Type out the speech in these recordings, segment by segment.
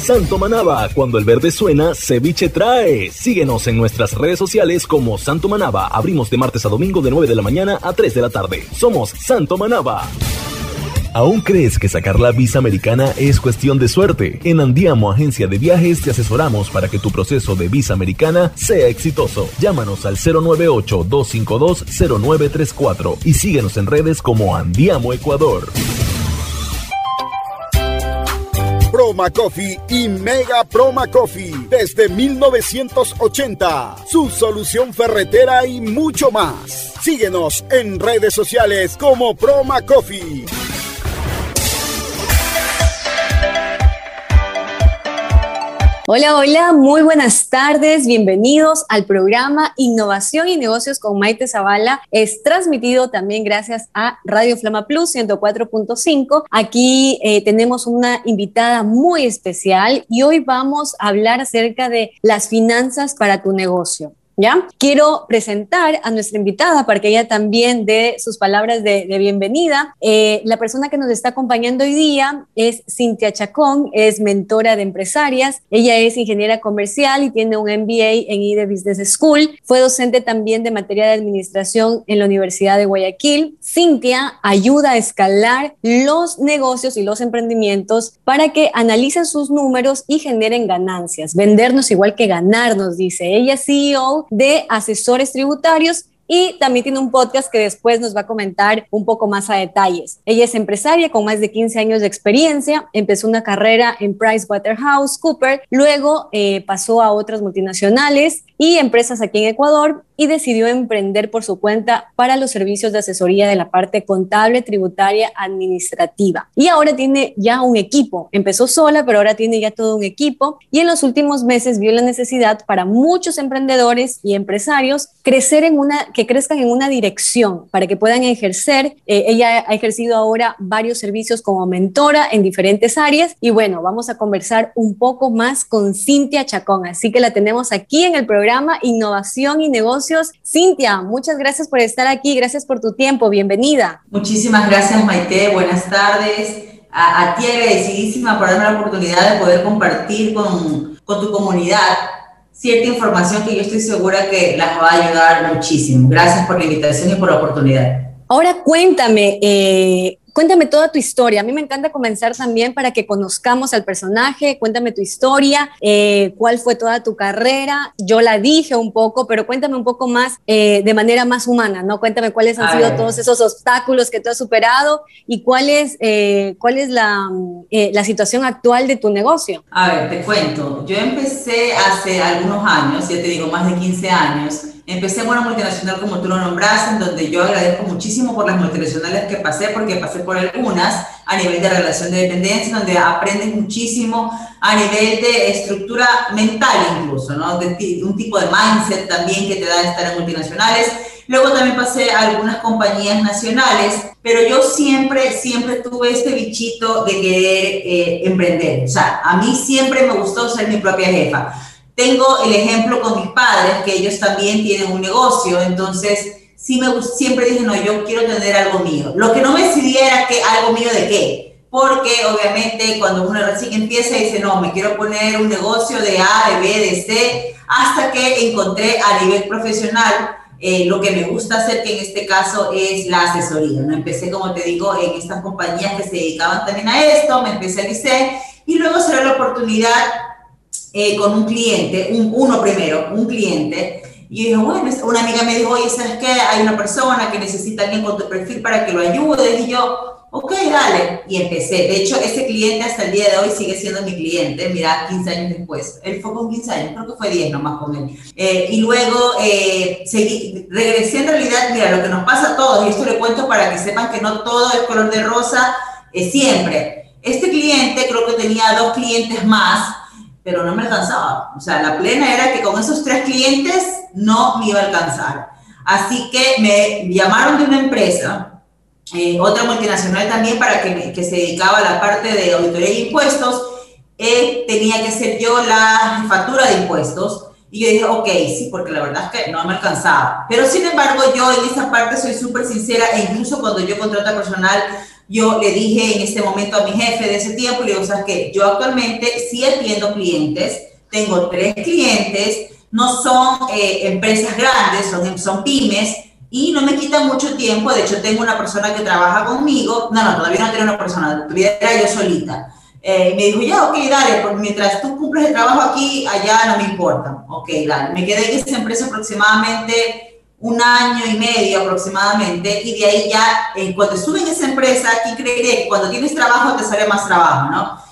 Santo Manaba, cuando el verde suena, ceviche trae. Síguenos en nuestras redes sociales como Santo Manaba. Abrimos de martes a domingo de 9 de la mañana a 3 de la tarde. Somos Santo Manaba. ¿Aún crees que sacar la visa americana es cuestión de suerte? En Andiamo Agencia de Viajes te asesoramos para que tu proceso de visa americana sea exitoso. Llámanos al 098-252-0934 y síguenos en redes como Andiamo Ecuador. Proma y Mega Proma Coffee desde 1980. Su solución ferretera y mucho más. Síguenos en redes sociales como Proma Coffee. Hola, hola, muy buenas tardes, bienvenidos al programa Innovación y Negocios con Maite Zavala. Es transmitido también gracias a Radio Flama Plus 104.5. Aquí eh, tenemos una invitada muy especial y hoy vamos a hablar acerca de las finanzas para tu negocio. ¿Ya? Quiero presentar a nuestra invitada para que ella también dé sus palabras de, bienvenida. Eh, la persona que nos está acompañando hoy día es Cintia Chacón, es mentora de empresarias. Ella es ingeniera comercial y tiene un MBA en IDE Business School. Fue docente también de materia de administración en la Universidad de Guayaquil. Cintia ayuda a escalar los negocios y los emprendimientos para que analicen sus números y generen ganancias. Vendernos igual que ganarnos, dice. Ella CEO de asesores tributarios y también tiene un podcast que después nos va a comentar un poco más a detalles. Ella es empresaria con más de 15 años de experiencia, empezó una carrera en PricewaterhouseCoopers, luego eh, pasó a otras multinacionales y empresas aquí en Ecuador y decidió emprender por su cuenta para los servicios de asesoría de la parte contable, tributaria, administrativa. Y ahora tiene ya un equipo. Empezó sola, pero ahora tiene ya todo un equipo y en los últimos meses vio la necesidad para muchos emprendedores y empresarios crecer en una, que crezcan en una dirección para que puedan ejercer. Eh, ella ha ejercido ahora varios servicios como mentora en diferentes áreas y bueno, vamos a conversar un poco más con Cintia Chacón. Así que la tenemos aquí en el programa Innovación y Negocios Cintia, muchas gracias por estar aquí, gracias por tu tiempo, bienvenida. Muchísimas gracias Maite, buenas tardes. A, ti agradecidísima por darme la oportunidad de poder compartir con, con tu comunidad cierta información que yo estoy segura que las va a ayudar muchísimo. Gracias por la invitación y por la oportunidad. Ahora cuéntame, eh, cuéntame toda tu historia. A mí me encanta comenzar también para que conozcamos al personaje. Cuéntame tu historia, eh, cuál fue toda tu carrera. Yo la dije un poco, pero cuéntame un poco más eh, de manera más humana, ¿no? Cuéntame cuáles han sido todos esos obstáculos que tú has superado y cuál es, eh, cuál es la, la situación actual de tu negocio. A ver, te cuento. Yo empecé hace algunos años, ya te digo, más de 15 años Empecé en una multinacional como tú lo nombraste, en donde yo agradezco muchísimo por las multinacionales que pasé, porque pasé por algunas a nivel de relación de dependencia, donde aprendes muchísimo a nivel de estructura mental incluso, ¿no? De, un tipo de mindset también que te da estar en multinacionales. Luego también pasé a algunas compañías nacionales, pero yo siempre, siempre tuve este bichito de querer eh, emprender. O sea, a mí siempre me gustó ser mi propia jefa tengo el ejemplo con mis padres, que ellos también tienen un negocio, entonces sí me, siempre dije, no, yo quiero tener algo mío. Lo que no me decidía era que algo mío de qué, porque obviamente cuando uno recién empieza dice, no, me quiero poner un negocio de A, de B, de C, hasta que encontré a nivel profesional eh, lo que me gusta hacer, que en este caso es la asesoría. ¿no? Empecé, como te digo, en estas compañías que se dedicaban también a esto, me especialicé y luego se dio la oportunidad eh, con un cliente, un, uno primero, un cliente, y yo dije, bueno, una amiga me dijo, oye, ¿sabes qué? Hay una persona que necesita alguien con tu perfil para que lo ayude, y yo, ok, dale, y empecé. De hecho, ese cliente hasta el día de hoy sigue siendo mi cliente, mira, 15 años después. Él fue con 15 años, creo que fue 10 nomás con él. Eh, y luego eh, seguí, regresé en realidad, mira, lo que nos pasa a todos, y esto le cuento para que sepan que no todo es color de rosa es siempre. Este cliente, creo que tenía dos clientes más, pero no me alcanzaba. O sea, la plena era que con esos tres clientes no me iba a alcanzar. Así que me llamaron de una empresa, eh, otra multinacional también, para que, que, se dedicaba a la parte de auditoría y impuestos. Eh, tenía que ser yo la factura de impuestos. Y yo dije, ok, sí, porque la verdad es que no me alcanzaba. Pero sin embargo, yo en esa parte soy súper sincera e incluso cuando yo contrato personal, yo le dije en este momento a mi jefe de ese tiempo, le digo, sea, que yo actualmente sí atiendo clientes, tengo tres clientes, no son eh, empresas grandes, son, son pymes, y no me quita mucho tiempo. De hecho, tengo una persona que trabaja conmigo. No, no, todavía no tengo una persona, todavía era yo solita. Eh, me dijo, ya, ok, dale, pues mientras tú cumples el trabajo aquí, allá no me importa. Ok, dale. Me quedé en esa empresa aproximadamente un año y medio aproximadamente, y de ahí ya, eh, cuando estuve en esa empresa, aquí creeré que cuando tienes trabajo te sale más trabajo, ¿no?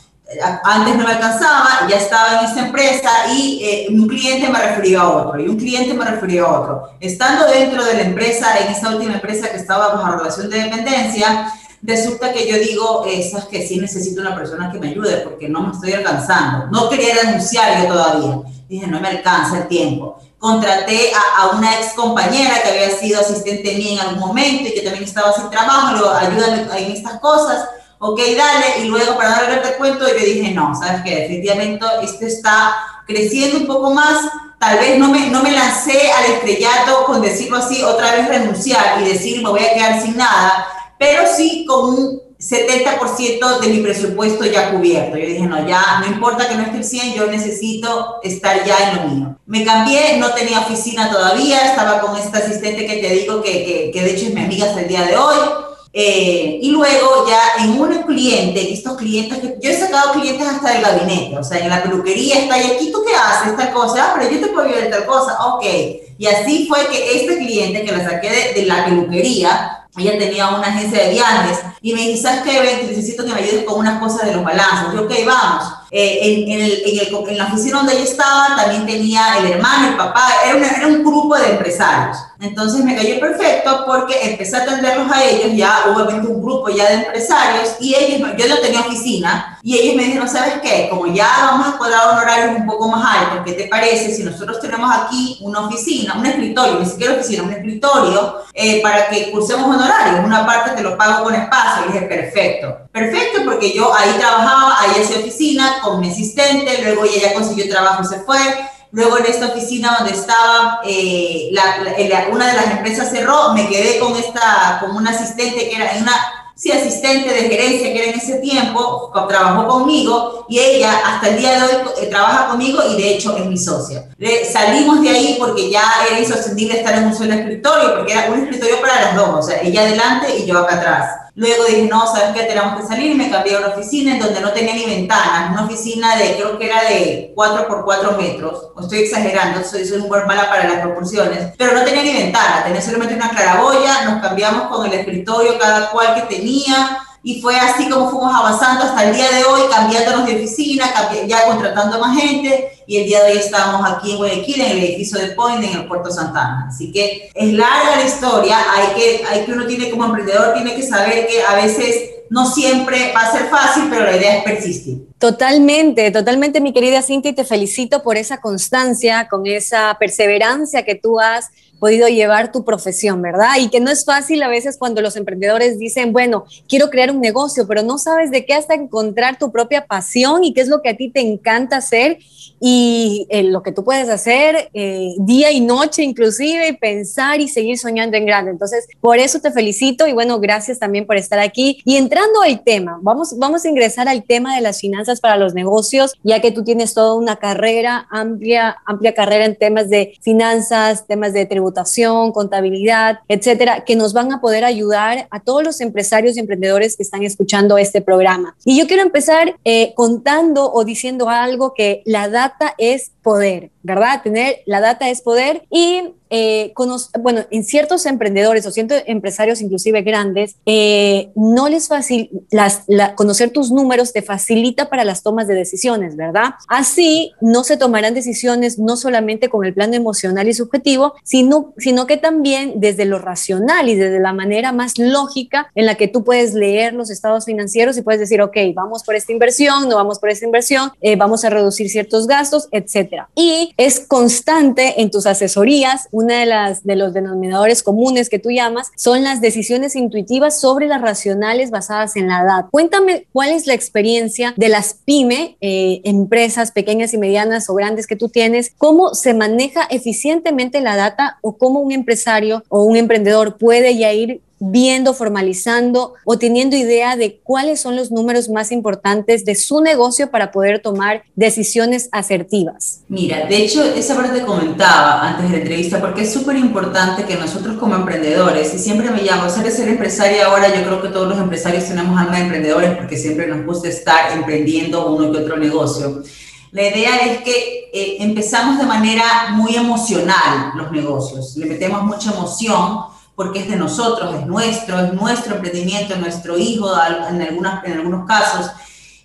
antes no me alcanzaba, ya estaba en esa empresa y eh, un cliente me refirió a otro y un cliente me refirió a otro. Estando dentro de la empresa, en esta última empresa que estaba bajo relación de dependencia, resulta que yo digo, esas que sí necesito una persona que me ayude porque no me estoy alcanzando. No quería renunciar yo todavía. Dije, no me alcanza el tiempo. Contraté a, a una ex compañera que había sido asistente mía en algún momento y que también estaba sin trabajo, lo ayúdame en estas cosas ok, dale, y luego para darle el cuento yo dije, no, sabes que definitivamente esto está creciendo un poco más, tal vez no me, no me lancé al estrellato con decirlo así, otra vez renunciar y decir me voy a quedar sin nada, pero sí con un 70% de mi presupuesto ya cubierto. Yo dije, no, ya no importa que no esté el 100, yo necesito estar ya en lo mío. Me cambié, no tenía oficina todavía, estaba con esta asistente que te digo que, que, que de hecho es mi amiga hasta el día de hoy eh, y luego ya en un cliente, estos clientes que yo he sacado clientes hasta del gabinete, o sea, en la peluquería está, y aquí tú qué haces, esta cosa, ah, pero yo te puedo ayudar tal cosa, ok. Y así fue que este cliente que la saqué de, de la peluquería, ella tenía una agencia de viajes y me dice, ¿sabes qué, Necesito que me ayudes con unas cosas de los balanzos. Yo, ok, vamos. Eh, en, en, el, en, el, en, la oficina donde ella estaba también tenía el hermano, el papá, era, era, un grupo de empresarios. Entonces me cayó perfecto porque empecé a atenderlos a ellos, ya obviamente un grupo ya de empresarios, y ellos, yo no tenía oficina, y ellos me dijeron, ¿sabes qué? Como ya vamos a cuadrar honorarios un poco más altos, ¿qué te parece si nosotros tenemos aquí una oficina, un escritorio, ni siquiera oficina, un escritorio, eh, para que cursemos honorarios? Una parte te lo pago con espacio. Y dije, perfecto. Perfecto, porque yo ahí trabajaba, ahí hacía oficina, con mi asistente, luego ella consiguió trabajo y se fue. Luego en esta oficina donde estaba, eh, la, una de las empresas cerró, me quedé con esta, con una asistente que era una sí, asistente de gerencia que era en ese tiempo, trabajó conmigo y ella hasta el día de hoy eh, trabaja conmigo y de hecho es mi socia. salimos de ahí porque ya era insostenible estar en un solo escritorio, porque era un escritorio para las dos, o sea, ella adelante y yo acá atrás. Luego dije, no, ¿sabes qué? Tenemos que salir y me cambié a una oficina en donde no tenía ni ventanas, una oficina de, creo que era de 4 por 4 metros, o estoy exagerando, soy, buen mala para las proporciones, pero no tenía ni ventana, tenía solamente una claraboya, nos cambiamos con el escritorio cada cual que tenía, y fue así como fuimos avanzando hasta el día de hoy, cambiándonos de oficina, ya contratando más gente y el día de hoy estamos aquí en Guayaquil, en el edificio de Point, en el Puerto Santana. Así que es larga la historia, hay que, hay que uno tiene como emprendedor, tiene que saber que a veces no siempre va a ser fácil, pero la idea es persistir. Totalmente, totalmente, mi querida Cintia, y te felicito por esa constancia, con esa perseverancia que tú has podido llevar tu profesión, ¿verdad? Y que no es fácil a veces cuando los emprendedores dicen, bueno, quiero crear un negocio, pero no sabes de qué hasta encontrar tu propia pasión y qué es lo que a ti te encanta hacer y eh, lo que tú puedes hacer eh, día y noche inclusive pensar y seguir soñando en grande. Entonces, por eso te felicito y bueno, gracias también por estar aquí. Y entrando al tema, vamos, vamos a ingresar al tema de las finanzas para los negocios, ya que tú tienes toda una carrera, amplia, amplia carrera en temas de finanzas, temas de tributación, contabilidad, etcétera, que nos van a poder ayudar a todos los empresarios y emprendedores que están escuchando este programa. Y yo quiero empezar eh, contando o diciendo algo que la data es poder, ¿verdad? Tener la data es poder y eh, bueno, en ciertos emprendedores o ciertos empresarios inclusive grandes, eh, no les fácil, las, conocer tus números te facilita para las tomas de decisiones, ¿verdad? Así no se tomarán decisiones no solamente con el plano emocional y subjetivo, sino, sino que también desde lo racional y desde la manera más lógica en la que tú puedes leer los estados financieros y puedes decir, ok, vamos por esta inversión, no vamos por esta inversión, eh, vamos a reducir ciertos gastos, etcétera. Y es constante en tus asesorías una de las de los denominadores comunes que tú llamas son las decisiones intuitivas sobre las racionales basadas en la edad. Cuéntame cuál es la experiencia de las pyme, eh, empresas pequeñas y medianas o grandes que tú tienes, cómo se maneja eficientemente la data o cómo un empresario o un emprendedor puede ya ir viendo, formalizando o teniendo idea de cuáles son los números más importantes de su negocio para poder tomar decisiones asertivas? Mira, de hecho, esa parte te comentaba antes de la entrevista porque es súper importante que nosotros como emprendedores, y siempre me llamo, ser ser empresaria ahora, yo creo que todos los empresarios tenemos alma de emprendedores porque siempre nos gusta estar emprendiendo uno que otro negocio. La idea es que eh, empezamos de manera muy emocional los negocios, le metemos mucha emoción porque es de nosotros, es nuestro, es nuestro emprendimiento, nuestro hijo en, algunas, en algunos casos.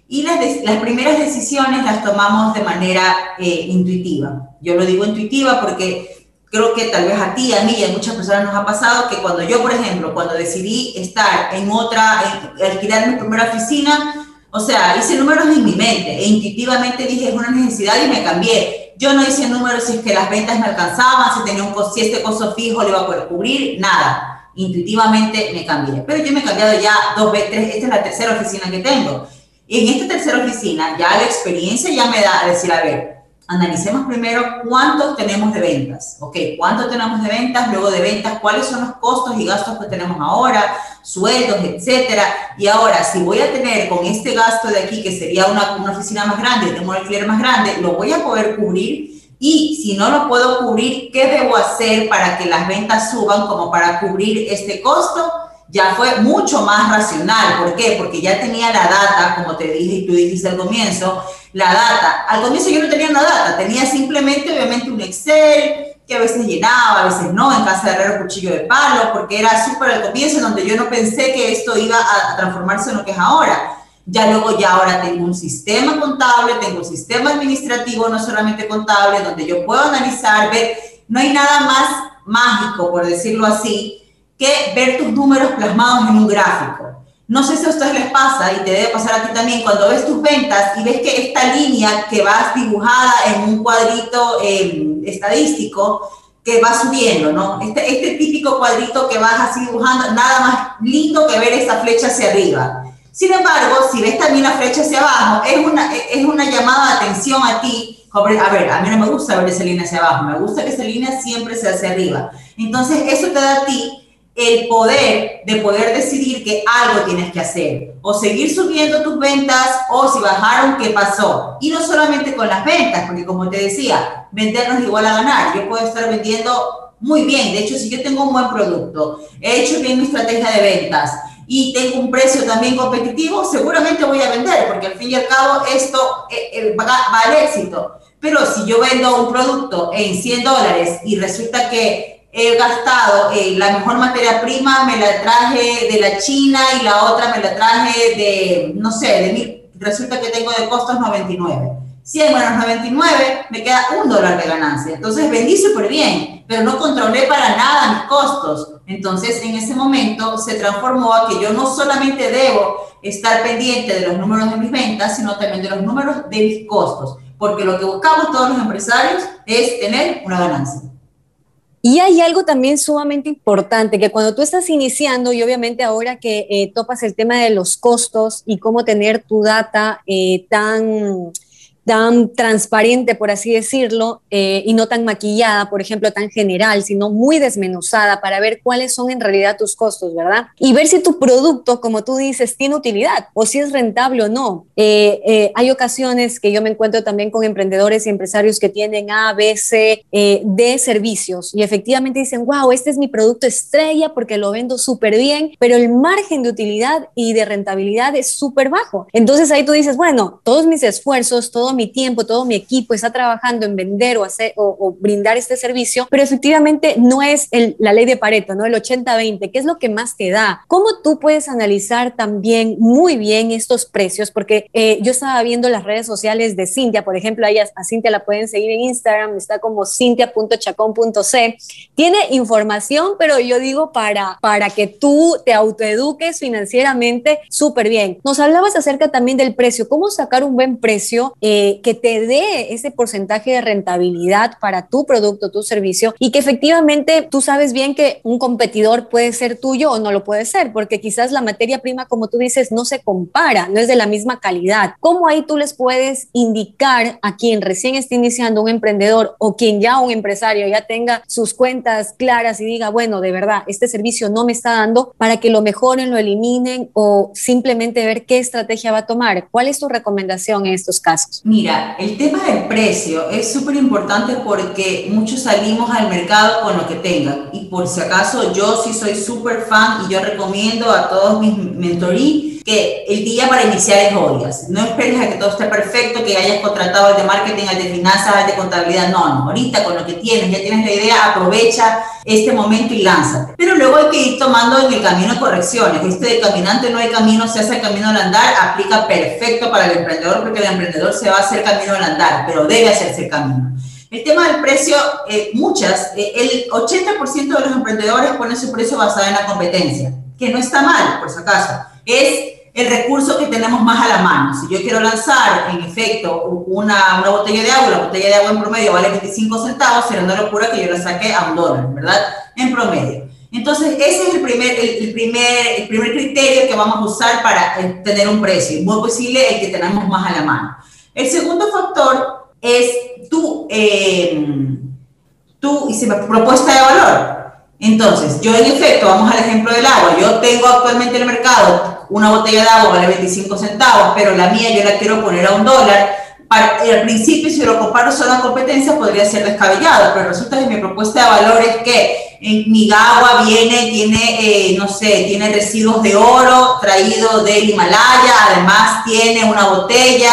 Y las, las primeras decisiones las tomamos de manera eh, intuitiva. Yo lo digo intuitiva porque creo que tal vez a ti, a mí y a muchas personas nos ha pasado que cuando yo, por ejemplo, cuando decidí estar en otra, alquilar mi primera oficina, o sea, hice números en mi mente e intuitivamente dije es una necesidad y me cambié yo no hice números si es que las ventas me alcanzaban, si tenía un si este costo fijo le iba a poder cubrir, nada. Intuitivamente me cambié. Pero yo me he cambiado ya dos veces, esta es la tercera oficina que tengo. Y en esta tercera oficina ya la experiencia ya me da a decir, a ver, analicemos primero cuántos tenemos de ventas, ¿ok? ¿Cuánto tenemos de ventas? Luego de ventas, ¿cuáles son los costos y gastos que tenemos ahora? Sueldos, etcétera. Y ahora, si voy a tener con este gasto de aquí, que sería una, una oficina más grande, tengo un alquiler más grande, ¿lo voy a poder cubrir? Y si no lo puedo cubrir, ¿qué debo hacer para que las ventas suban como para cubrir este costo? Ya fue mucho más racional. ¿Por qué? Porque ya tenía la data, como te dije y tú dijiste al comienzo, la data. Al comienzo yo no tenía la data, tenía simplemente obviamente un Excel que a veces llenaba, a veces no, en casa de herrero cuchillo de palo, porque era súper al comienzo donde yo no pensé que esto iba a, transformarse en lo que es ahora. Ya luego, ya ahora tengo un sistema contable, tengo un sistema administrativo, no solamente contable, donde yo puedo analizar, ver, no hay nada más mágico, por decirlo así, que ver tus números plasmados en un gráfico. No sé si a ustedes les pasa y te debe pasar a ti también cuando ves tus ventas y ves que esta línea que vas dibujada en un cuadrito em, estadístico que va subiendo, ¿no? Este, este típico cuadrito que vas así dibujando, nada más lindo que ver esta flecha hacia arriba. Sin embargo, si ves también la flecha hacia abajo, es una, es una llamada de atención a ti. A ver, a mí no me gusta ver esa línea hacia abajo, me gusta que esa línea siempre sea hacia arriba. Entonces, eso te da a ti el poder de poder decidir que algo tienes que hacer, o seguir subiendo tus ventas, o si bajaron, ¿qué pasó? Y no solamente con las ventas, porque como te decía, vendernos igual a ganar. Yo puedo estar vendiendo muy bien, de hecho, si yo tengo un buen producto, he hecho bien mi estrategia de ventas y tengo un precio también competitivo, seguramente voy a vender, porque al fin y al cabo esto eh, eh, va al éxito. Pero si yo vendo un producto en 100 dólares y resulta que he gastado eh, la mejor materia prima, me la traje de la China y la otra me la traje de, no sé, de mí, resulta que tengo de costos 99. 100 menos 99, me queda un dólar de ganancia. Entonces vendí súper bien, pero no controlé para nada mis costos. Entonces en ese momento se transformó a que yo no solamente debo estar pendiente de los números de mis ventas, sino también de los números de mis costos. Porque lo que buscamos todos los empresarios es tener una ganancia. Y hay algo también sumamente importante, que cuando tú estás iniciando y obviamente ahora que eh, topas el tema de los costos y cómo tener tu data eh, tan tan transparente, por así decirlo, eh, y no tan maquillada, por ejemplo, tan general, sino muy desmenuzada para ver cuáles son en realidad tus costos, ¿verdad? Y ver si tu producto, como tú dices, tiene utilidad o si es rentable o no. Eh, eh, hay ocasiones que yo me encuentro también con emprendedores y empresarios que tienen A, B, C, D servicios y efectivamente dicen, wow, este es mi producto estrella porque lo vendo súper bien, pero el margen de utilidad y de rentabilidad es súper bajo. Entonces ahí tú dices, bueno, todos mis esfuerzos, todo mi tiempo, todo mi equipo está trabajando en vender o, hacer, o, brindar este servicio, pero efectivamente no es la ley de Pareto, ¿no? El 80-20, ¿qué es lo que más te da? ¿Cómo tú puedes analizar también muy bien estos precios? Porque eh, yo estaba viendo las redes sociales de Cintia, por ejemplo, a, a Cintia la pueden seguir en Instagram, está como cintia.chacón.c. Tiene información, pero yo digo para, para que tú te autoeduques financieramente súper bien. Nos hablabas acerca también del precio, cómo sacar un buen precio. Eh, que, te dé ese porcentaje de rentabilidad para tu producto, tu servicio y que efectivamente tú sabes bien que un competidor puede ser tuyo o no lo puede ser, porque quizás la materia prima, como tú dices, no se compara, no es de la misma calidad. ¿Cómo ahí tú les puedes indicar a quien recién está iniciando un emprendedor o quien ya un empresario ya tenga sus cuentas claras y diga, bueno, de verdad, este servicio no me está dando para que lo mejoren, lo eliminen o simplemente ver qué estrategia va a tomar? ¿Cuál es tu recomendación en estos casos? Mira, el tema del precio es súper importante porque muchos salimos al mercado con lo que tengan y por si acaso yo sí soy súper fan y yo recomiendo a todos mis mentorí que el día para iniciar es hoy. No esperes a que todo esté perfecto, que hayas contratado al de marketing, al de finanzas, al de contabilidad. No, no. Ahorita con lo que tienes, ya tienes la idea, aprovecha este momento y lánzate. Pero luego hay que ir tomando en el camino correcciones. Este de caminante no hay camino, se hace el camino al andar, aplica perfecto para el emprendedor porque el emprendedor se va hacer camino al andar, pero debe hacerse el camino. El tema del precio, eh, muchas, eh, el 80% de los emprendedores ponen su precio basado en la competencia, que no está mal, por si acaso. Es el recurso que tenemos más a la mano. Si yo quiero lanzar, en efecto, una, una, botella de agua, la botella de agua en promedio vale 25 centavos, será una locura que yo la saque a un dólar, ¿verdad? En promedio. Entonces, ese es el primer, el, primer, el primer criterio que vamos a usar para eh, tener un precio. Muy posible el que tenemos más a la mano. El segundo factor es tu, eh, tu propuesta de valor. Entonces, yo en efecto, vamos al ejemplo del agua. Yo tengo actualmente en el mercado una botella de agua vale 25 centavos, pero la mía yo la quiero poner a un dólar. al principio, si lo comparo solo a competencia, podría ser descabellado, pero resulta que mi propuesta de valor es que en mi agua viene, tiene, eh, no sé, tiene residuos de oro traído del Himalaya, además tiene una botella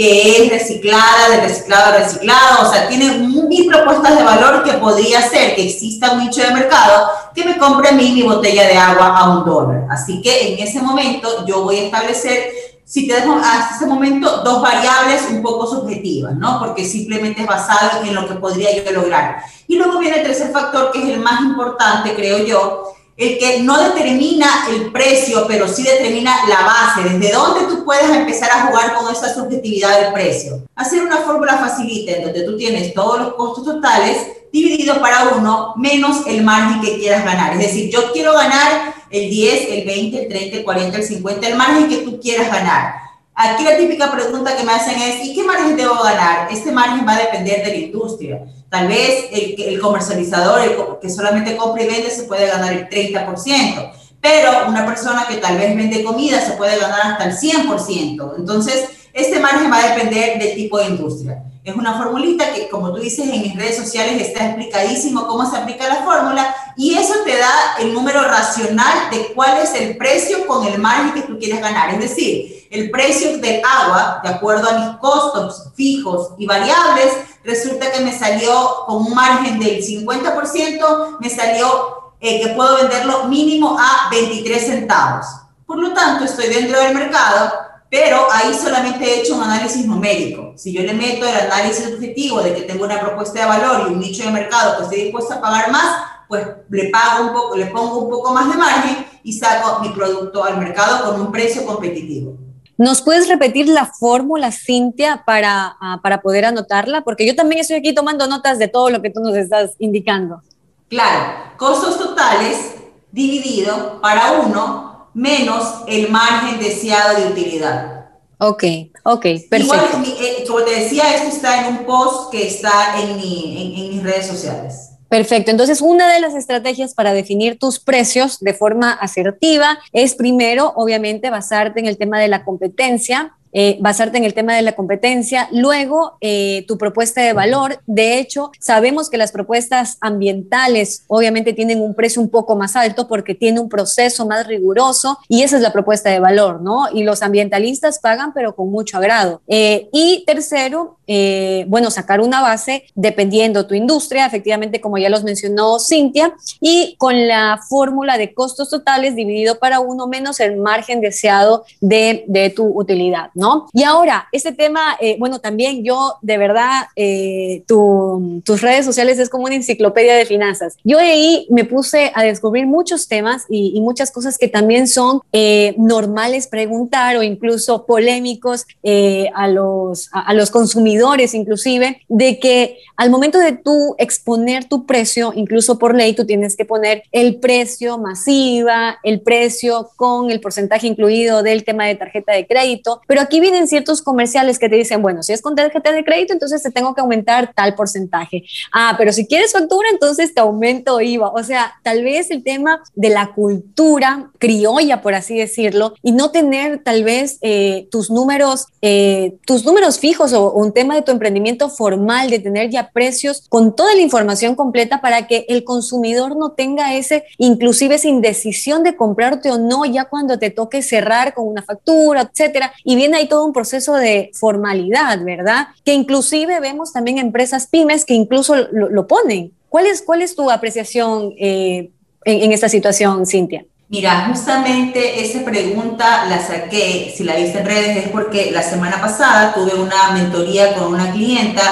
que es reciclada, de reciclado a reciclado, o sea, tiene mil propuestas de valor que podría ser que exista un nicho de mercado que me compre a mí mi botella de agua a un dólar. Así que en ese momento yo voy a establecer, si te dejo hasta ese momento, dos variables un poco subjetivas, ¿no? Porque simplemente es basado en lo que podría yo lograr. Y luego viene el tercer factor, que es el más importante, creo yo, el que no determina el precio, pero sí determina la base, desde dónde tú puedes empezar a jugar con esa subjetividad del precio. Hacer una fórmula facilita en donde tú tienes todos los costos totales dividido para uno menos el margen que quieras ganar. Es decir, yo quiero ganar el 10, el 20, el 30, el 40, el 50, el margen que tú quieras ganar. Aquí la típica pregunta que me hacen es, ¿y qué margen debo ganar? Este margen va a depender de la industria. Tal vez el, comercializador, que solamente compra y vende, se puede ganar el 30%, pero una persona que tal vez vende comida se puede ganar hasta el 100%. Entonces, este margen va a depender del tipo de industria. Es una formulita que, como tú dices, en mis redes sociales está explicadísimo cómo se aplica la fórmula y eso te da el número racional de cuál es el precio con el margen que tú quieres ganar. Es decir, el precio del agua, de acuerdo a mis costos fijos y variables, resulta que me salió con un margen del 50%, me salió eh, que puedo venderlo mínimo a 23 centavos. Por lo tanto, estoy dentro del mercado, pero ahí solamente he hecho un análisis numérico. Si yo le meto el análisis objetivo de que tengo una propuesta de valor y un nicho de mercado que estoy dispuesto a pagar más, pues le pago un poco, le pongo un poco más de margen y saco mi producto al mercado con un precio competitivo. ¿Nos puedes repetir la fórmula, Cintia, para, ah, para poder anotarla? Porque yo también estoy aquí tomando notas de todo lo que tú nos estás indicando. Claro, costos totales dividido para uno menos el margen deseado de utilidad. Ok, ok, perfecto. Igual, eh, como te decía, esto está en un post que está en, mi, en mis redes sociales. Perfecto. Entonces, una de las estrategias para definir tus precios de forma asertiva es primero, obviamente, basarte en el tema de la competencia, eh, basarte en el tema de la competencia, luego eh, tu propuesta de valor. De hecho, sabemos que las propuestas ambientales obviamente tienen un precio un poco más alto porque tiene un proceso más riguroso y esa es la propuesta de valor, ¿no? Y los ambientalistas pagan pero con mucho agrado. Eh, y tercero, bueno, sacar una base dependiendo tu industria, efectivamente, como ya los mencionó Cintia, y con la fórmula de costos totales dividido para uno menos el margen deseado de, de tu utilidad. ¿No? Y ahora, este tema, eh, bueno, también yo, de verdad, eh, tus redes sociales es como una enciclopedia de finanzas. Yo ahí me puse a descubrir muchos temas y, muchas cosas que también son eh, normales preguntar o incluso polémicos a, los, a, los consumidores, inclusive, de que al momento de tú exponer tu precio, incluso por ley, tú tienes que poner el precio masiva, el precio con el porcentaje incluido del tema de tarjeta de crédito, pero aquí vienen ciertos comerciales que te dicen, bueno, si es con tarjeta de crédito, entonces te tengo que aumentar tal porcentaje. Ah, pero si quieres factura, entonces te aumento IVA. O sea, tal vez el tema de la cultura criolla, por así decirlo, y no tener tal vez eh, tus números, eh, tus números fijos o, un tema de tu emprendimiento formal, de tener ya precios con toda la información completa para que el consumidor no tenga ese, inclusive esa indecisión de comprarte o no ya cuando te toque cerrar con una factura, etcétera. Y viene ahí todo un proceso de formalidad, ¿verdad? Que inclusive vemos también empresas pymes que incluso lo, ponen. ¿Cuál es, ¿Cuál es tu apreciación eh, en, en esta situación, Cintia? Mira, justamente esa pregunta la saqué, si la viste en redes, es porque la semana pasada tuve una mentoría con una clienta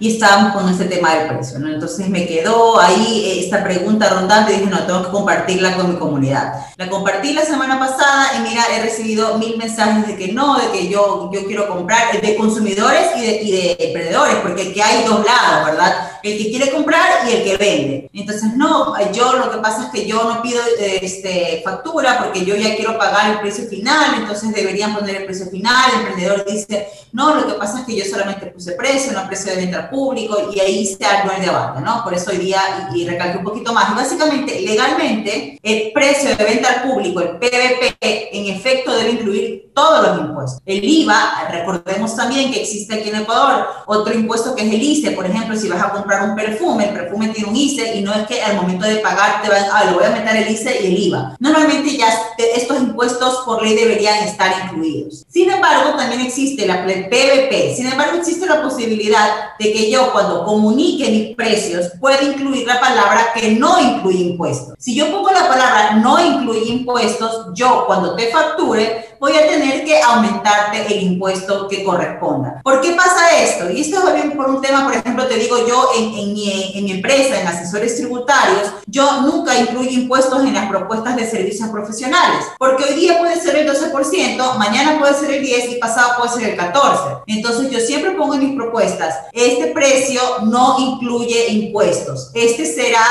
y estábamos con ese tema del precio, ¿no? Entonces me quedó ahí eh, esta pregunta rondante y dije, no, tengo que compartirla con mi comunidad. La compartí la semana pasada y mira, he recibido mil mensajes de que no, de que yo, yo quiero comprar, de consumidores y de, y de emprendedores, porque aquí hay dos lados, ¿verdad? El que quiere comprar y el que vende. Entonces, no, yo lo que pasa es que yo no pido este, factura porque yo ya quiero pagar el precio final, entonces deberían poner el precio final. El emprendedor dice, no, lo que pasa es que yo solamente puse precio, no precio de venta público y ahí se armó el debate, ¿no? Por eso hoy día, y, y recalco un poquito más, y básicamente, legalmente, el precio de venta al público, el PVP, en efecto debe incluir todos los impuestos. El IVA, recordemos también que existe aquí en Ecuador otro impuesto que es el ICE, por ejemplo, si vas a comprar un perfume, el perfume tiene un ICE y no es que al momento de pagar te van, ah, le voy a meter el ICE y el IVA. Normalmente ya estos impuestos por ley deberían estar incluidos. Sin embargo, también existe la, PVP, sin embargo existe la posibilidad de que yo cuando comunique mis precios pueda incluir la palabra que no incluye impuestos. Si yo pongo la palabra no incluye impuestos, yo cuando te facture voy a tener que aumentarte el impuesto que corresponda. ¿Por qué pasa esto? Y esto va bien por un tema, por ejemplo, te digo yo en, en, mi, en mi empresa, en asesores tributarios, yo nunca incluyo impuestos en las propuestas de servicios profesionales, porque hoy día puede ser el 12%, mañana puede ser el 10% y pasado puede ser el 14%. Entonces yo siempre pongo en mis propuestas, este precio no incluye impuestos. Este será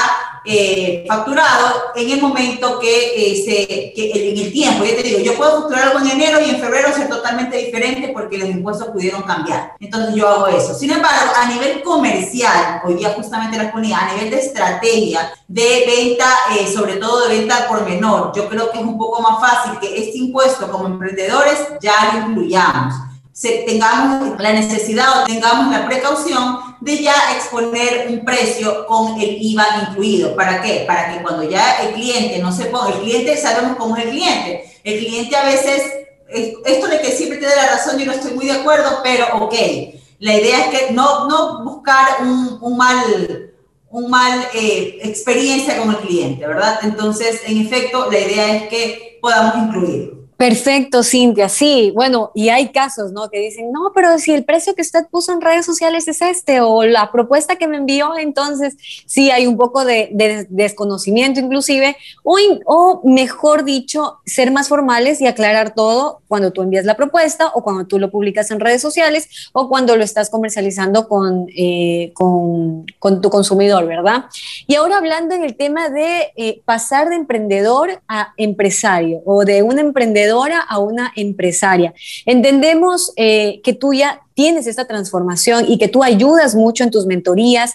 eh, facturado en el momento que, eh, se, que en el tiempo. Ya te digo, yo puedo facturar algo en enero y en febrero ser totalmente diferente porque los impuestos pudieron cambiar. Entonces yo hago eso. Sin embargo, a nivel comercial, hoy día justamente las ponía, a nivel de estrategia, de venta, eh, sobre todo de venta por menor, yo creo que es un poco más fácil que este impuesto como emprendedores ya lo incluyamos tengamos la necesidad o tengamos la precaución de ya exponer un precio con el IVA incluido. ¿Para qué? Para que cuando ya el cliente no se ponga, el cliente sabemos cómo es el cliente. El cliente a veces, esto de que siempre te la razón, yo no estoy muy de acuerdo, pero ok. La idea es que no, no buscar un, un mal, un mal eh, experiencia con el cliente, ¿verdad? Entonces, en efecto, la idea es que podamos incluirlo. Perfecto, Cintia. Sí, bueno, y hay casos, ¿no? Que dicen, no, pero si el precio que usted puso en redes sociales es este, o la propuesta que me envió, entonces sí hay un poco de, desconocimiento inclusive, o, o, mejor dicho, ser más formales y aclarar todo cuando tú envías la propuesta, o cuando tú lo publicas en redes sociales, o cuando lo estás comercializando con, eh, con, tu consumidor, ¿verdad? Y ahora hablando en el tema de eh, pasar de emprendedor a empresario, o de un emprendedor a una empresaria. Entendemos eh, que tú ya tienes esta transformación y que tú ayudas mucho en tus mentorías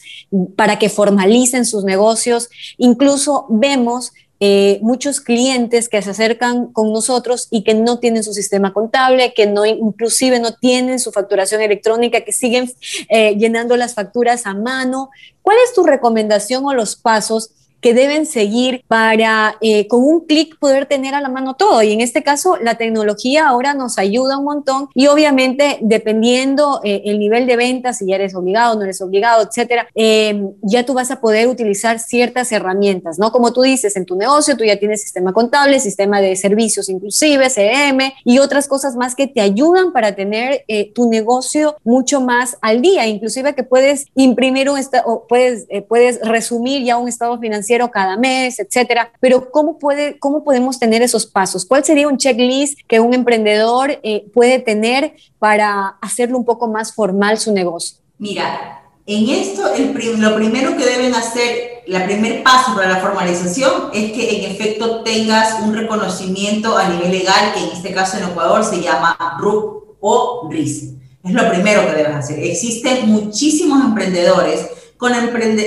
para que formalicen sus negocios. Incluso vemos eh, muchos clientes que se acercan con nosotros y que no tienen su sistema contable, que no inclusive no tienen su facturación electrónica, que siguen eh, llenando las facturas a mano. ¿Cuál es tu recomendación o los pasos que deben seguir para eh, con un clic poder tener a la mano todo. Y en este caso, la tecnología ahora nos ayuda un montón y obviamente dependiendo eh, el nivel de ventas, si ya eres obligado, no eres obligado, etcétera, eh, ya tú vas a poder utilizar ciertas herramientas, ¿no? Como tú dices, en tu negocio tú ya tienes sistema contable, sistema de servicios inclusive, CM y otras cosas más que te ayudan para tener tu negocio mucho más al día, inclusive que puedes imprimir un estado, puedes, puedes resumir ya un estado financiero cada mes, etcétera. Pero ¿cómo, puede, ¿cómo podemos tener esos pasos? ¿Cuál sería un checklist que un emprendedor eh, puede tener para hacerlo un poco más formal su negocio? Mira, en esto el lo primero que deben hacer, el primer paso para la formalización es que en efecto tengas un reconocimiento a nivel legal, que en este caso en Ecuador se llama RUC o RICE. Es lo primero que debes hacer. Existen muchísimos emprendedores con,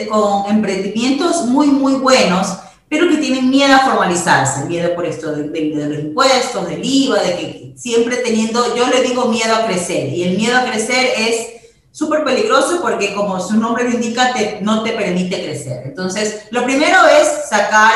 con emprendimientos muy, muy buenos, pero que tienen miedo a formalizarse, miedo por esto de, de, los impuestos, del IVA, de que siempre teniendo, yo le digo miedo a crecer, y el miedo a crecer es súper peligroso porque como su nombre lo indica, te, no te permite crecer. Entonces, lo primero es sacar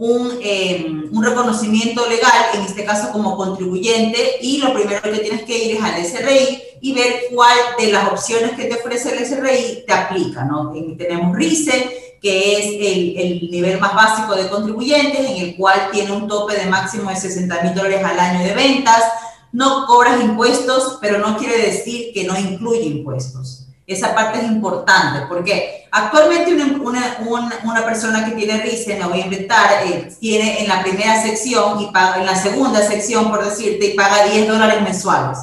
un, em, un, reconocimiento legal, en este caso como contribuyente, y lo primero que tienes que ir es al SRI y ver cuál de las opciones que te ofrece el SRI te aplica, ¿no? Tenemos RICE, que es el, el, nivel más básico de contribuyentes, en el cual tiene un tope de máximo de 60 mil dólares al año de ventas. No cobras impuestos, pero no quiere decir que no incluye impuestos. Esa parte es importante porque actualmente una, una, una persona que tiene RICE, no voy a inventar, eh, tiene en la primera sección y paga en la segunda sección, por decirte, y paga 10 dólares mensuales.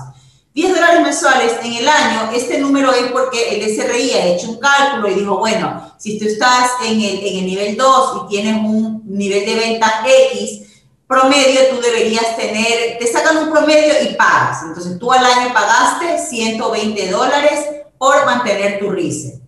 10 dólares mensuales en el año, este número es porque el SRI ha hecho un cálculo y dijo, bueno, si tú estás en el, en el nivel 2 y tienes un nivel de venta X, promedio tú deberías tener, te sacan un promedio y pagas. Entonces tú al año pagaste 120 dólares por mantener tu RICE.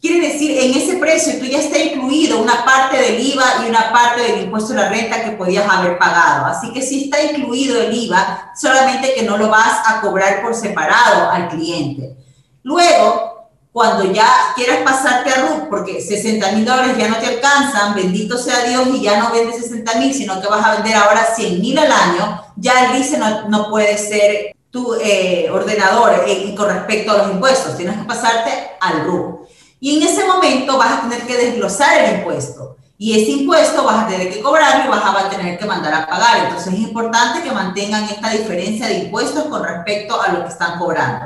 Quiere decir, en ese precio tú ya está incluido una parte del IVA y una parte del impuesto de la renta que podías haber pagado. Así que sí está incluido el IVA, solamente que no lo vas a cobrar por separado al cliente. Luego, cuando ya quieras pasarte a RUC, porque 60 mil dólares ya no te alcanzan, bendito sea Dios, y ya no vendes 60 mil, sino que vas a vender ahora 100 mil al año, ya el RICE no, no puede ser tu eh, ordenador eh, con respecto a los impuestos, tienes que pasarte al RUC. Y en ese momento vas a tener que desglosar el impuesto. Y ese impuesto vas a tener que cobrarlo y vas a tener que mandar a pagar. Entonces es importante que mantengan esta diferencia de impuestos con respecto a lo que están cobrando.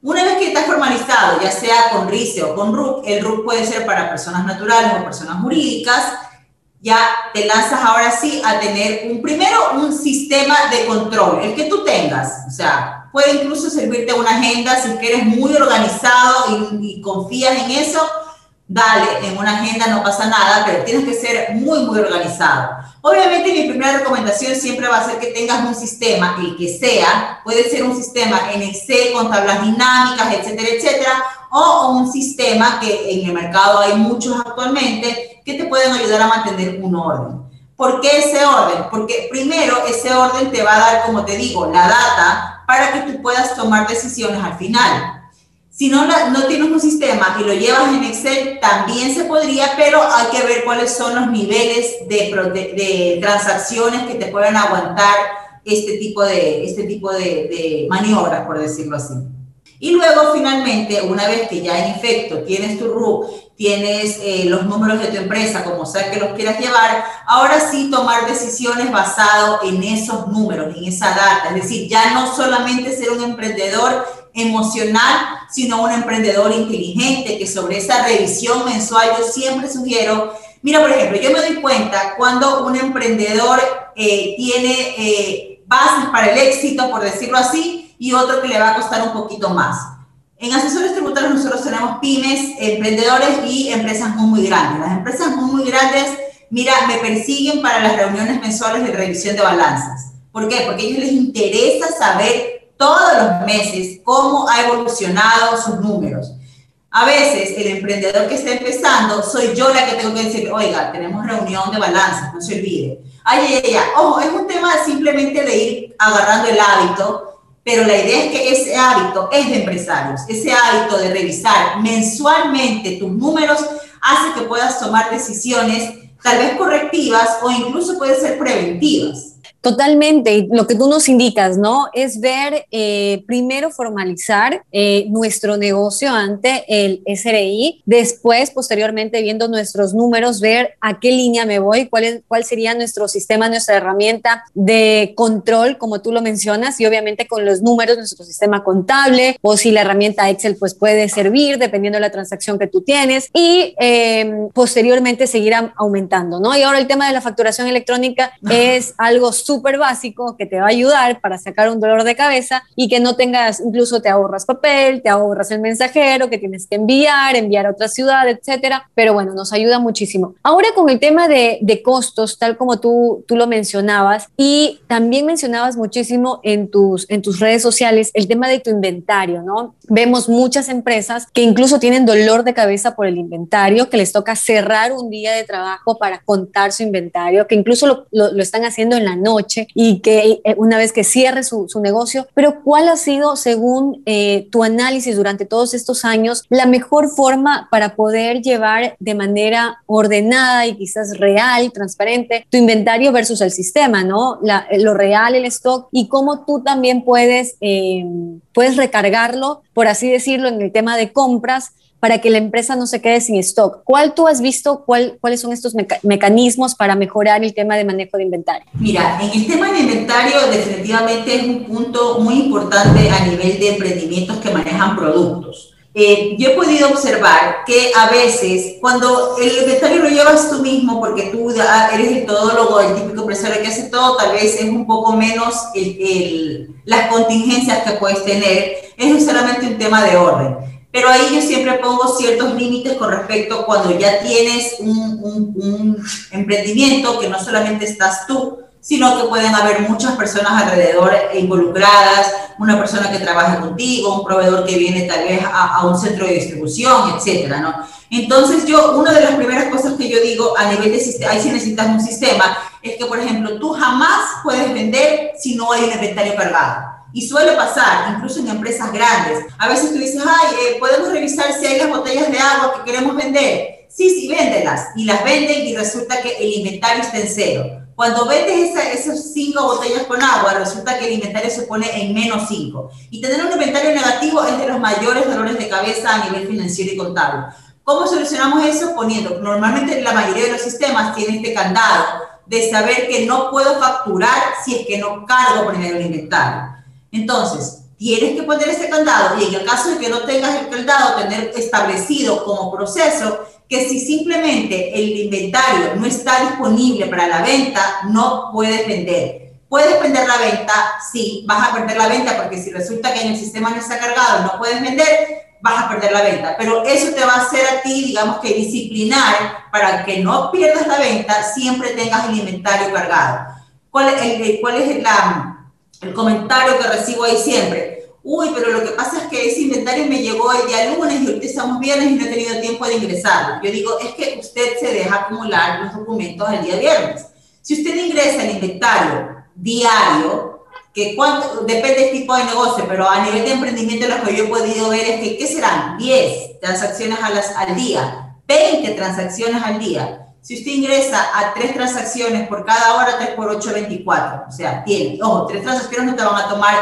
Una vez que estás formalizado, ya sea con RICE o con RUC, el RUC puede ser para personas naturales o personas jurídicas, ya te lanzas ahora sí a tener un primero un sistema de control, el que tú tengas, o sea, puede incluso servirte una agenda si eres muy organizado y, y, confías en eso, dale, en una agenda no pasa nada, pero tienes que ser muy, muy organizado. Obviamente mi primera recomendación siempre va a ser que tengas un sistema, el que sea, puede ser un sistema en Excel con tablas dinámicas, etcétera, etcétera, o un sistema que en el mercado hay muchos actualmente que te pueden ayudar a mantener un orden. ¿Por qué ese orden? Porque primero ese orden te va a dar, como te digo, la data para que tú puedas tomar decisiones al final. Si no, no tienes un sistema y lo llevas en Excel, también se podría, pero hay que ver cuáles son los niveles de, de, transacciones que te puedan aguantar este tipo de, este tipo de, de maniobras, por decirlo así. Y luego, finalmente, una vez que ya en efecto tienes tu RUC, tienes eh, los números de tu empresa, como sea que los quieras llevar, ahora sí tomar decisiones basado en esos números, en esa data. Es decir, ya no solamente ser un emprendedor emocional, sino un emprendedor inteligente que sobre esa revisión mensual yo siempre sugiero, mira, por ejemplo, yo me doy cuenta cuando un emprendedor eh, tiene eh, bases para el éxito, por decirlo así, y otro que le va a costar un poquito más. En asesores tributarios nosotros tenemos pymes, emprendedores y empresas muy, grandes. Las empresas muy, grandes, mira, me persiguen para las reuniones mensuales de revisión de balanzas. ¿Por qué? Porque a ellos les interesa saber todos los meses cómo ha evolucionado sus números. A veces el emprendedor que está empezando, soy yo la que tengo que decir, oiga, tenemos reunión de balanzas, no se olvide. Ay, ay, ay, ojo, es un tema simplemente de ir agarrando el hábito pero la idea es que ese hábito es de empresarios, ese hábito de revisar mensualmente tus números hace que puedas tomar decisiones tal vez correctivas o incluso puede ser preventivas. Totalmente, lo que tú nos indicas, ¿no? Es ver, eh, primero formalizar eh, nuestro negocio ante el SRI, después, posteriormente, viendo nuestros números, ver a qué línea me voy, cuál, es, cuál sería nuestro sistema, nuestra herramienta de control, como tú lo mencionas, y obviamente con los números, nuestro sistema contable, o si la herramienta Excel pues puede servir, dependiendo de la transacción que tú tienes, y em, posteriormente seguir aumentando, ¿no? Y ahora el tema de la facturación electrónica es algo súper básico que te va a ayudar para sacar un dolor de cabeza y que no tengas, incluso te ahorras papel, te ahorras el mensajero que tienes que enviar, enviar a otra ciudad, etcétera. Pero bueno, nos ayuda muchísimo. Ahora con el tema de, de costos, tal como tú, tú lo mencionabas, y también mencionabas muchísimo en tus, en tus redes sociales el tema de tu inventario, ¿no? Vemos muchas empresas que incluso tienen dolor de cabeza por el inventario, que les toca cerrar un día de trabajo para contar su inventario, que incluso lo, lo, lo están haciendo en la noche y que eh, una vez que cierre su, negocio, pero ¿cuál ha sido, según eh, tu análisis durante todos estos años, la mejor forma para poder llevar de manera ordenada y quizás real, transparente, tu inventario versus el sistema, ¿no? lo real, el stock y cómo tú también puedes, eh, puedes recargarlo, por así decirlo, en el tema de compras para que la empresa no se quede sin stock. ¿Cuál tú has visto, cuál, cuáles son estos mecanismos para mejorar el tema de manejo de inventario? Mira, en el tema de inventario definitivamente es un punto muy importante a nivel de emprendimientos que manejan productos. Eh, yo he podido observar que a veces cuando el inventario lo llevas tú mismo, porque tú eres el todólogo, el típico empresario que hace todo, tal vez es un poco menos el, las contingencias que puedes tener, es solamente un tema de orden. Pero ahí yo siempre pongo ciertos límites con respecto cuando ya tienes un, un, emprendimiento que no solamente estás tú, sino que pueden haber muchas personas alrededor involucradas, una persona que trabaja contigo, un proveedor que viene tal vez a, un centro de distribución, etcétera, ¿no? Entonces yo, una de las primeras cosas que yo digo a nivel de sistema, ahí sí necesitas un sistema, es que, por ejemplo, tú jamás puedes vender si no hay un inventario cargado. Y suele pasar, incluso en empresas grandes. A veces tú dices, ay, eh, podemos revisar si hay las botellas de agua que queremos vender. Sí, sí, véndelas. Y las venden y resulta que el inventario está en cero. Cuando vendes esa, esas cinco botellas con agua, resulta que el inventario se pone en menos cinco. Y tener un inventario negativo es de los mayores dolores de cabeza a nivel financiero y contable. ¿Cómo solucionamos eso? Poniendo, normalmente la mayoría de los sistemas tienen este candado de saber que no puedo facturar si es que no cargo primero el inventario. Entonces, tienes que poner ese candado y en el caso de que no tengas el candado, tener establecido como proceso que si simplemente el inventario no está disponible para la venta, no puedes vender. Puedes vender la venta, sí, vas a perder la venta porque si resulta que en el sistema no está cargado, no puedes vender, vas a perder la venta. Pero eso te va a hacer a ti, digamos que disciplinar para que no pierdas la venta, siempre tengas el inventario cargado. ¿Cuál, el, cuál es la, el comentario que recibo ahí siempre. Uy, pero lo que pasa es que ese inventario me llegó el día lunes y ahorita estamos viernes y no he tenido tiempo de ingresarlo. Yo digo, es que usted se deja acumular los documentos el día viernes. Si usted ingresa el inventario diario, que cuánto, depende del tipo de negocio, pero a nivel de emprendimiento lo que yo he podido ver es que, ¿qué serán? 10 transacciones a las, al día, 20 transacciones al día. Si usted ingresa a tres transacciones por cada hora, 3 por 8, 24. O sea, tiene, ojo, tres transacciones no te van a tomar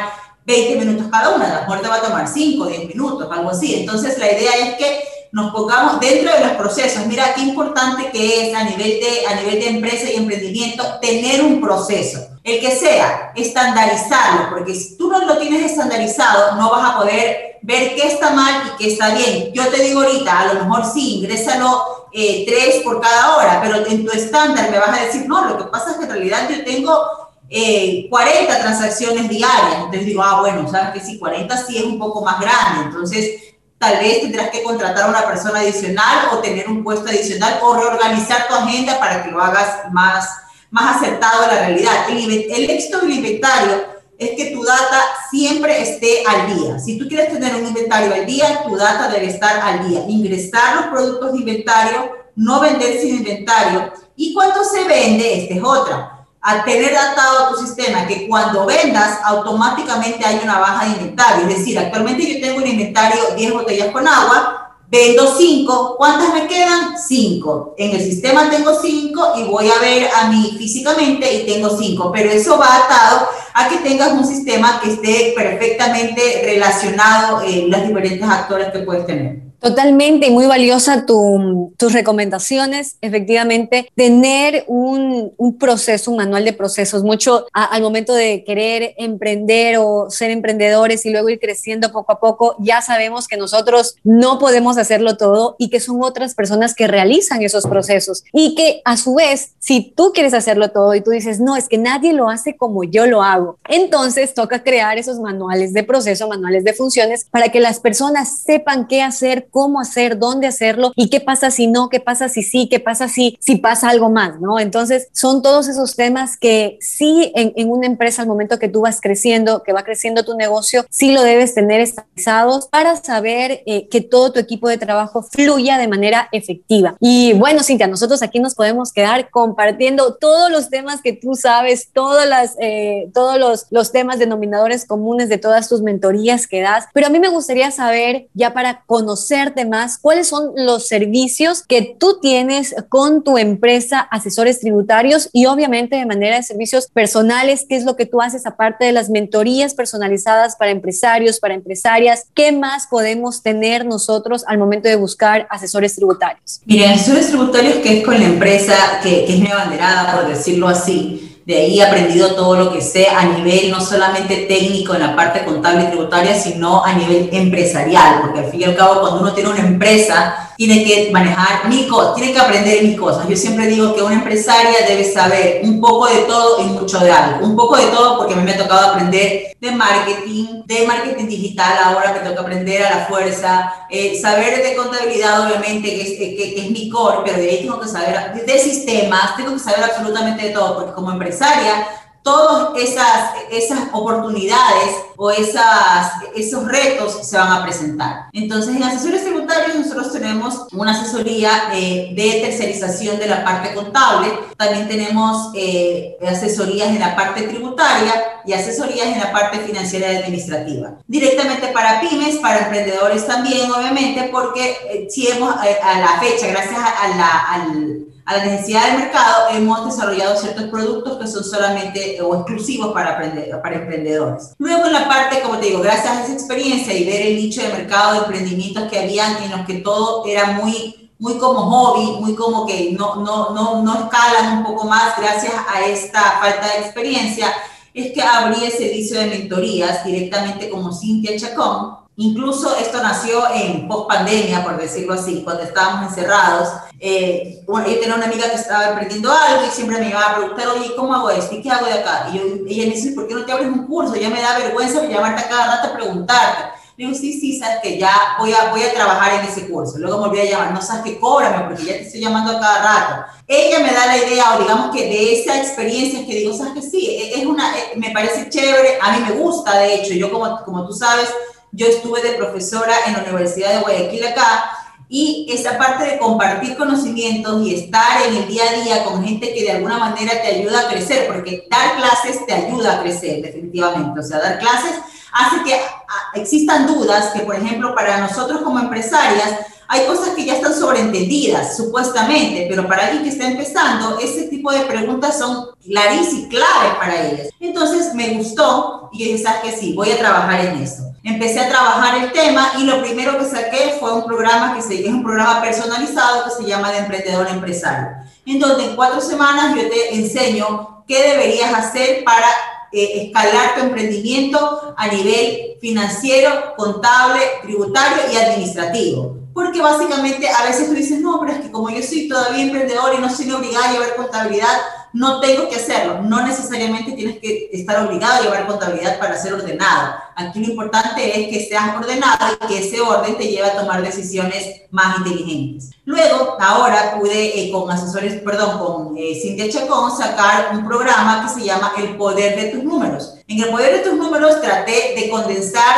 20 minutos cada una, a lo mejor te va a tomar 5, 10 minutos, algo así. Entonces, la idea es que nos pongamos dentro de los procesos. Mira qué importante que es a nivel de, a nivel de empresa y emprendimiento tener un proceso. El que sea, estandarizarlo, porque si tú no lo tienes estandarizado, no vas a poder ver qué está mal y qué está bien. Yo te digo ahorita, a lo mejor sí, ingrésalo eh, tres por cada hora, pero en tu estándar me vas a decir, no, lo que pasa es que en realidad yo tengo eh, 40 transacciones diarias. Entonces digo, ah, bueno, sabes que si 40 sí es un poco más grande, entonces tal vez tendrás que contratar a una persona adicional o tener un puesto adicional o reorganizar tu agenda para que lo hagas más, más acertado a la realidad. El, el éxito del inventario es que tu data siempre esté al día. Si tú quieres tener un inventario al día, tu data debe estar al día. Ingresar los productos de inventario, no vender sin inventario. ¿Y cuánto se vende? Esta es otra. Al tener datado a tu sistema que cuando vendas, automáticamente hay una baja de inventario. Es decir, actualmente yo tengo un inventario 10 botellas con agua, Vendo cinco, ¿cuántas me quedan? Cinco. En el sistema tengo cinco y voy a ver a mí físicamente y tengo cinco, pero eso va atado a que tengas un sistema que esté perfectamente relacionado en los diferentes actores que puedes tener. Totalmente y muy valiosa tus recomendaciones. Efectivamente, tener un, proceso, un manual de procesos, mucho al momento de querer emprender o ser emprendedores y luego ir creciendo poco a poco, ya sabemos que nosotros no podemos hacerlo todo y que son otras personas que realizan esos procesos y que a su vez, si tú quieres hacerlo todo y tú dices, no, es que nadie lo hace como yo lo hago, entonces toca crear esos manuales de proceso, manuales de funciones para que las personas sepan qué hacer cómo hacer, dónde hacerlo y qué pasa si no, qué pasa si sí, qué pasa si, si pasa algo más, ¿no? Entonces, son todos esos temas que sí en, en una empresa al momento que tú vas creciendo, que va creciendo tu negocio, sí lo debes tener estabilizados para saber eh, que todo tu equipo de trabajo fluya de manera efectiva. Y bueno, Cintia, nosotros aquí nos podemos quedar compartiendo todos los temas que tú sabes, todas las, eh, todos los, los temas denominadores comunes de todas tus mentorías que das, pero a mí me gustaría saber, ya para conocer más, cuáles son los servicios que tú tienes con tu empresa, asesores tributarios y obviamente de manera de servicios personales, qué es lo que tú haces aparte de las mentorías personalizadas para empresarios, para empresarias, qué más podemos tener nosotros al momento de buscar asesores tributarios. Mira, asesores tributarios que es con la empresa que, que es mi abanderada, por decirlo así de ahí he aprendido todo lo que sé a nivel no solamente técnico en la parte contable y tributaria, sino a nivel empresarial, porque al fin y al cabo cuando uno tiene una empresa tiene que manejar mil cosas, tiene que aprender mil cosas. Yo siempre digo que una empresaria debe saber un poco de todo y mucho de algo. Un poco de todo porque a mí me ha tocado aprender de marketing, de marketing digital ahora que tengo que aprender a la fuerza, eh, saber de contabilidad obviamente que es, que, es mi core, pero de ahí tengo que saber de sistemas, tengo que saber absolutamente de todo porque como empresaria todas esas, esas oportunidades o esas, esos retos se van a presentar. Entonces, en asesores tributarios nosotros tenemos una asesoría eh, de tercerización de la parte contable, también tenemos eh, asesorías en la parte tributaria y asesorías en la parte financiera y administrativa. Directamente para pymes, para emprendedores también, obviamente, porque eh, si hemos a la fecha, gracias a la, al a la necesidad del mercado, hemos desarrollado ciertos productos que son solamente o exclusivos para, para emprendedores. Luego en la parte, como te digo, gracias a esa experiencia y ver el nicho de mercado de emprendimientos que habían en los que todo era muy, muy como hobby, muy como que no, no, no, no escalan un poco más gracias a esta falta de experiencia, es que abrí el servicio de mentorías directamente como Cintia Chacón, Incluso esto nació en post pandemia, por decirlo así, cuando estábamos encerrados. Eh, bueno, yo tenía una amiga que estaba aprendiendo algo y siempre me iba a preguntar, oye, ¿cómo hago esto? ¿Y qué hago de acá? Y yo, ella me dice, ¿por qué no te abres un curso? Ya me da vergüenza llamarte a cada rato a preguntarte. Le digo, sí, sí, sabes que ya voy a, voy a trabajar en ese curso. Luego me volví a llamar, no sabes que cóbrame porque ya te estoy llamando a cada rato. Ella me da la idea, o digamos que de esa experiencia que digo, sabes que sí, e, es una, e, me parece chévere, a mí me gusta, de hecho, yo como, como tú sabes, yo estuve de profesora en la Universidad de Guayaquil acá y esa parte de compartir conocimientos y estar en el día a día con gente que de alguna manera te ayuda a crecer, porque dar clases te ayuda a crecer definitivamente, o sea, dar clases hace que ah, existan dudas que, por ejemplo, para nosotros como empresarias, hay cosas que ya están sobreentendidas, supuestamente, pero para alguien que está empezando, ese tipo de preguntas son clarísimas y claves para ellas. Entonces me gustó y dije, ¿sabes que Sí, voy a trabajar en eso. Empecé a trabajar el tema y lo primero que saqué fue un programa que se, es un programa personalizado que se llama de emprendedor empresario, en donde en cuatro semanas yo te enseño qué deberías hacer para eh, escalar tu emprendimiento a nivel financiero, contable, tributario y administrativo. Porque básicamente a veces tú dices, no, pero es que como yo soy todavía emprendedor y no soy obligada a llevar contabilidad, no tengo que hacerlo. No necesariamente tienes que estar obligado a llevar contabilidad para ser ordenado. Aquí lo importante es que seas ordenado y que ese orden te lleve a tomar decisiones más inteligentes. Luego, ahora pude eh, con asesores, perdón, con eh, Cintia Chacón sacar un programa que se llama El Poder de tus Números. En el Poder de tus Números traté de condensar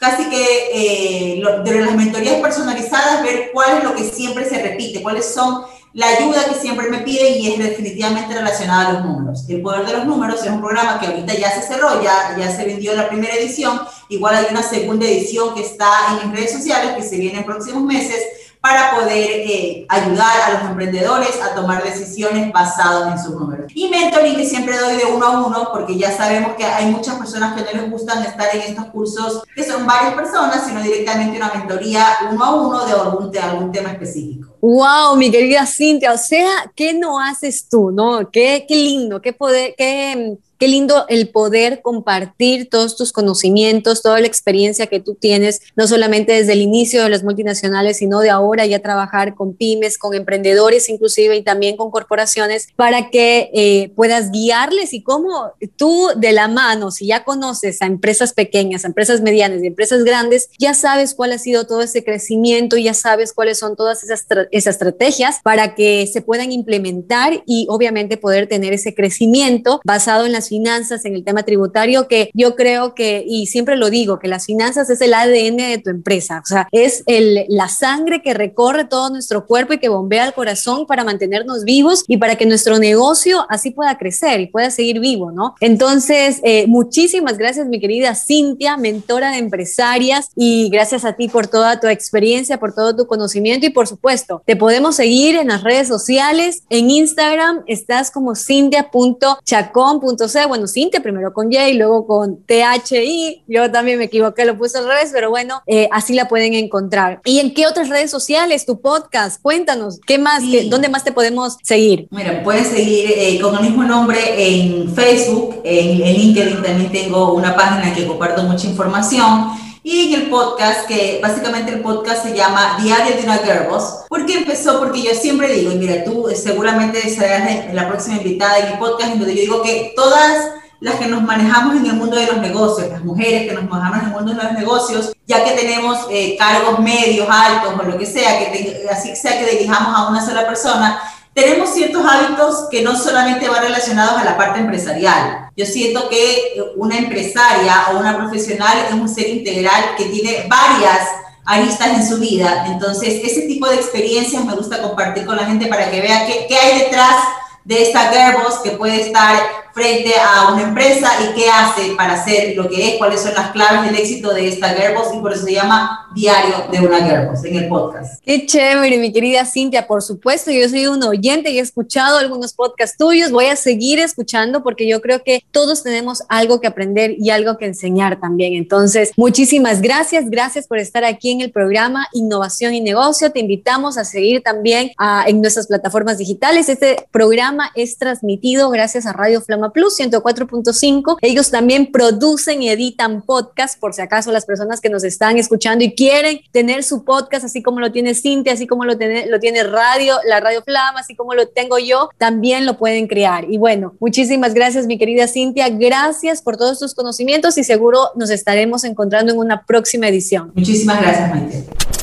casi que eh, de las mentorías personalizadas, ver cuál es lo que siempre se repite, cuáles son la ayuda que siempre me piden y es definitivamente relacionada a los números. El poder de los números es un programa que ahorita ya se cerró, ya, ya se vendió la primera edición, igual hay una segunda edición que está en mis redes sociales que se viene en próximos meses para poder eh, ayudar a los emprendedores a tomar decisiones basadas en sus números. Y mentoring que siempre doy de uno a uno, porque ya sabemos que hay muchas personas que no les gustan estar en estos cursos, que son varias personas, sino directamente una mentoría uno a uno de algún, de algún tema específico. Wow, mi querida Cintia, o sea, ¿qué no haces tú, no? Qué, qué lindo, qué poder, qué Qué lindo el poder compartir todos tus conocimientos, toda la experiencia que tú tienes, no solamente desde el inicio de las multinacionales, sino de ahora ya trabajar con pymes, con emprendedores inclusive y también con corporaciones para que eh, puedas guiarles y cómo tú de la mano, si ya conoces a empresas pequeñas, a empresas medianas y empresas grandes, ya sabes cuál ha sido todo ese crecimiento, ya sabes cuáles son todas esas, esas estrategias para que se puedan implementar y obviamente poder tener ese crecimiento basado en las finanzas, en el tema tributario, que yo creo que, y siempre lo digo, que las finanzas es el ADN de tu empresa, o sea, es el, la sangre que recorre todo nuestro cuerpo y que bombea el corazón para mantenernos vivos y para que nuestro negocio así pueda crecer y pueda seguir vivo, ¿no? Entonces, eh, muchísimas gracias, mi querida Cintia, mentora de empresarias, y gracias a ti por toda tu experiencia, por todo tu conocimiento y por supuesto, te podemos seguir en las redes sociales, en Instagram estás como cintia.chacón.c bueno, Cintia primero con J, luego con THI, yo también me equivoqué, lo puse al revés, pero bueno, eh, así la pueden encontrar. ¿Y en qué otras redes sociales, tu podcast? Cuéntanos, ¿qué más, dónde más te podemos seguir? Mira, pueden seguir eh, con el mismo nombre en Facebook, en, en LinkedIn también tengo una página que comparto mucha información. Y en el podcast, que básicamente el podcast se llama Diario de una Girlboss. ¿Por qué empezó? Porque yo siempre digo, y mira, tú seguramente serás la próxima invitada en mi podcast, en donde yo digo que todas las que nos manejamos en el mundo de los negocios, las mujeres que nos manejamos en el mundo de los negocios, ya que tenemos eh, cargos medios, altos o lo que sea, que así sea que dirijamos a una sola persona, tenemos ciertos hábitos que no solamente van relacionados a la parte empresarial. Yo siento que una empresaria o una profesional es un ser integral que tiene varias aristas en su vida. Entonces, ese tipo de experiencias me gusta compartir con la gente para que vea qué, qué hay detrás de esta Gerbos que puede estar frente a una empresa y qué hace para hacer lo que es, cuáles son las claves del éxito de esta Gerbos y por eso se llama Diario de una Gerbos en el podcast. Qué chévere, mi querida Cintia, por supuesto, yo soy un oyente y he escuchado algunos podcasts tuyos, voy a seguir escuchando porque yo creo que todos tenemos algo que aprender y algo que enseñar también. Entonces, muchísimas gracias, gracias por estar aquí en el programa Innovación y Negocio. Te invitamos a seguir también ah, en nuestras plataformas digitales. Este programa es transmitido gracias a Radio Flama Plus 104.5. Ellos también producen y editan podcast, por si acaso las personas que nos están escuchando y quieren tener su podcast, así como lo tiene Cintia, así como lo tiene, lo tiene Radio, la Radio Flama, así como lo tengo yo, también lo pueden crear. Y bueno, muchísimas gracias, mi querida Cintia. Gracias por todos tus conocimientos y seguro nos estaremos encontrando en una próxima edición. Muchísimas gracias, Maite.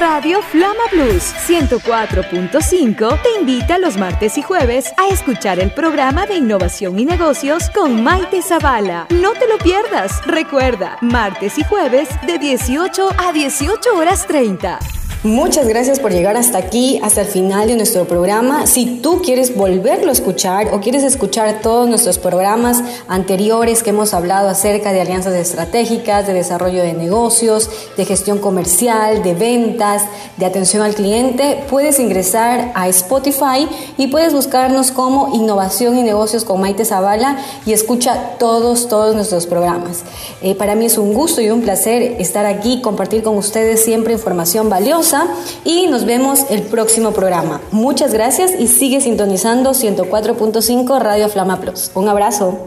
Radio Flama Blues 104.5 te invita los martes y jueves a escuchar el programa de innovación y negocios con Maite Zavala. No te lo pierdas. Recuerda, martes y jueves de 18 a 18 horas 30. Muchas gracias por llegar hasta aquí, hasta el final de nuestro programa. Si tú quieres volverlo a escuchar o quieres escuchar todos nuestros programas anteriores que hemos hablado acerca de alianzas estratégicas, de desarrollo de negocios, de gestión comercial, de ventas, de atención al cliente, puedes ingresar a Spotify y puedes buscarnos como Innovación y Negocios con Maite Zavala y escucha todos, todos nuestros programas. Eh, para mí es un gusto y un placer estar aquí, compartir con ustedes siempre información valiosa y nos vemos el próximo programa. Muchas gracias y sigue sintonizando 104.5 Radio Flama Plus. Un abrazo.